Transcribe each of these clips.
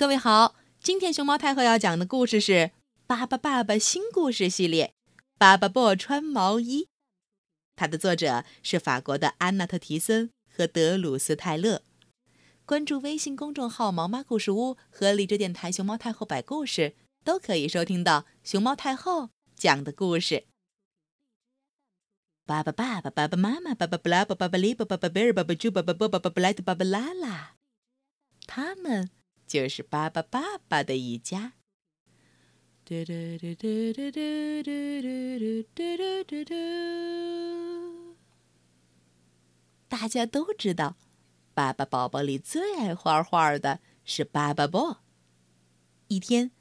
各位好，今天熊猫太后要讲的故事是《巴巴爸爸新故事系列》，巴巴布穿毛衣。它的作者是法国的安娜特·提森和德鲁斯·泰勒。关注微信公众号“毛妈故事屋”和荔枝电台“熊猫太后摆故事”，都可以收听到熊猫太后讲的故事。巴巴爸爸、巴巴妈妈、巴巴布拉、巴巴巴里、巴巴巴贝尔、巴巴猪、巴巴波、巴巴布莱特、巴巴拉拉，他们。就是巴巴爸爸的一家。嘟嘟嘟嘟嘟嘟嘟嘟嘟嘟嘟。大家都知道，巴巴宝宝里最爱画画的是巴巴布。一天，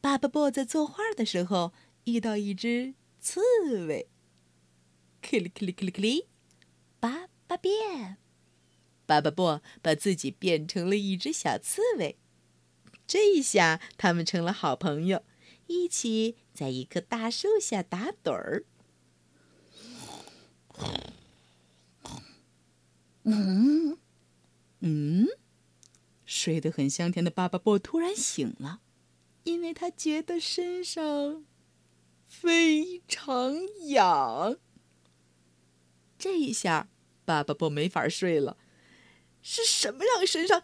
巴巴布在作画的时候遇到一只刺猬，克里克里克里克里，巴巴变，巴巴布把自己变成了一只小刺猬。这一下，他们成了好朋友，一起在一棵大树下打盹儿。嗯嗯，睡得很香甜的巴巴布突然醒了，因为他觉得身上非常痒。这一下，巴巴布没法睡了。是什么让身上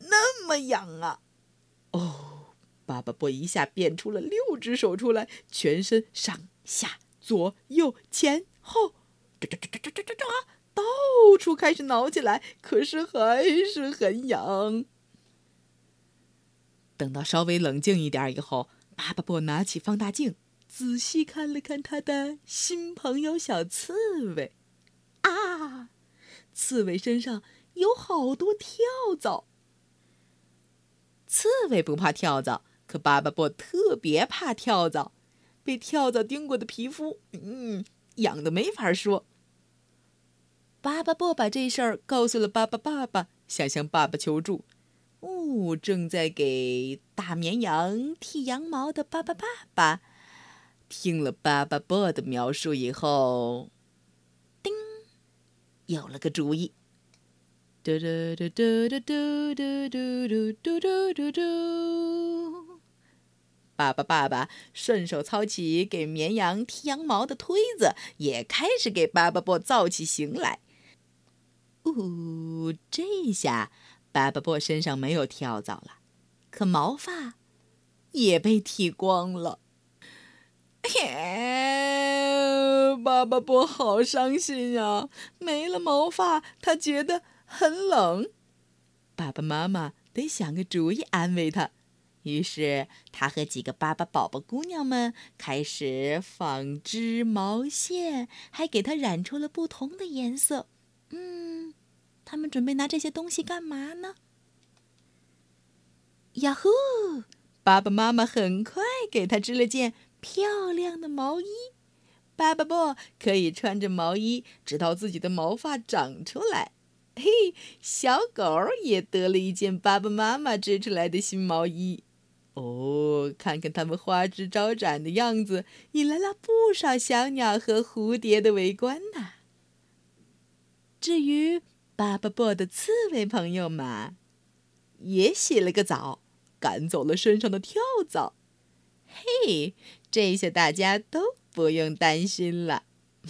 那么痒啊？哦，巴巴布一下变出了六只手出来，全身上下左右前后，抓抓抓抓抓抓抓，到处开始挠起来，可是还是很痒。等到稍微冷静一点以后，巴巴布拿起放大镜，仔细看了看他的新朋友小刺猬。啊，刺猬身上有好多跳蚤。刺猬不怕跳蚤，可巴巴布特别怕跳蚤。被跳蚤叮过的皮肤，嗯，痒的没法说。巴巴布把这事儿告诉了巴巴爸爸，想向爸爸求助。哦，正在给大绵羊剃羊毛的巴巴爸爸，听了巴巴布的描述以后，叮，有了个主意。嘟嘟嘟嘟嘟嘟嘟嘟嘟嘟嘟嘟！爸爸爸爸顺手操起给绵羊剃羊毛的推子，也开始给巴巴布造起型来。呜，这下巴巴布身上没有跳蚤了，可毛发也被剃光了。嘿，巴巴布好伤心呀！没了毛发，他觉得。很冷，爸爸妈妈得想个主意安慰他。于是，他和几个巴巴宝宝姑娘们开始纺织毛线，还给它染出了不同的颜色。嗯，他们准备拿这些东西干嘛呢？呀呼！爸爸妈妈很快给他织了件漂亮的毛衣。巴巴布可以穿着毛衣，直到自己的毛发长出来。嘿，小狗也得了一件爸爸妈妈织出来的新毛衣。哦，看看它们花枝招展的样子，引来了不少小鸟和蝴蝶的围观呢。至于巴巴布的刺猬朋友们，也洗了个澡，赶走了身上的跳蚤。嘿，这下大家都不用担心了。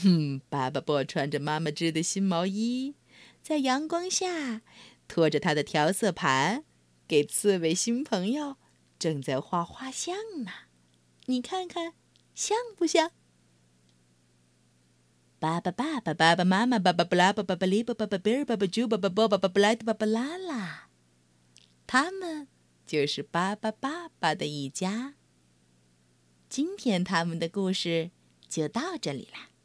哼，巴巴布穿着妈妈织的新毛衣。在阳光下，拖着他的调色盘，给刺猬新朋友正在画画像呢。你看看，像不像？爸爸、爸爸、爸爸妈妈、爸爸布拉、爸爸布里、爸爸巴贝尔、爸爸猪、爸爸波、爸爸布莱特、爸爸拉拉，他们就是巴巴爸爸的一家。今天他们的故事就到这里了。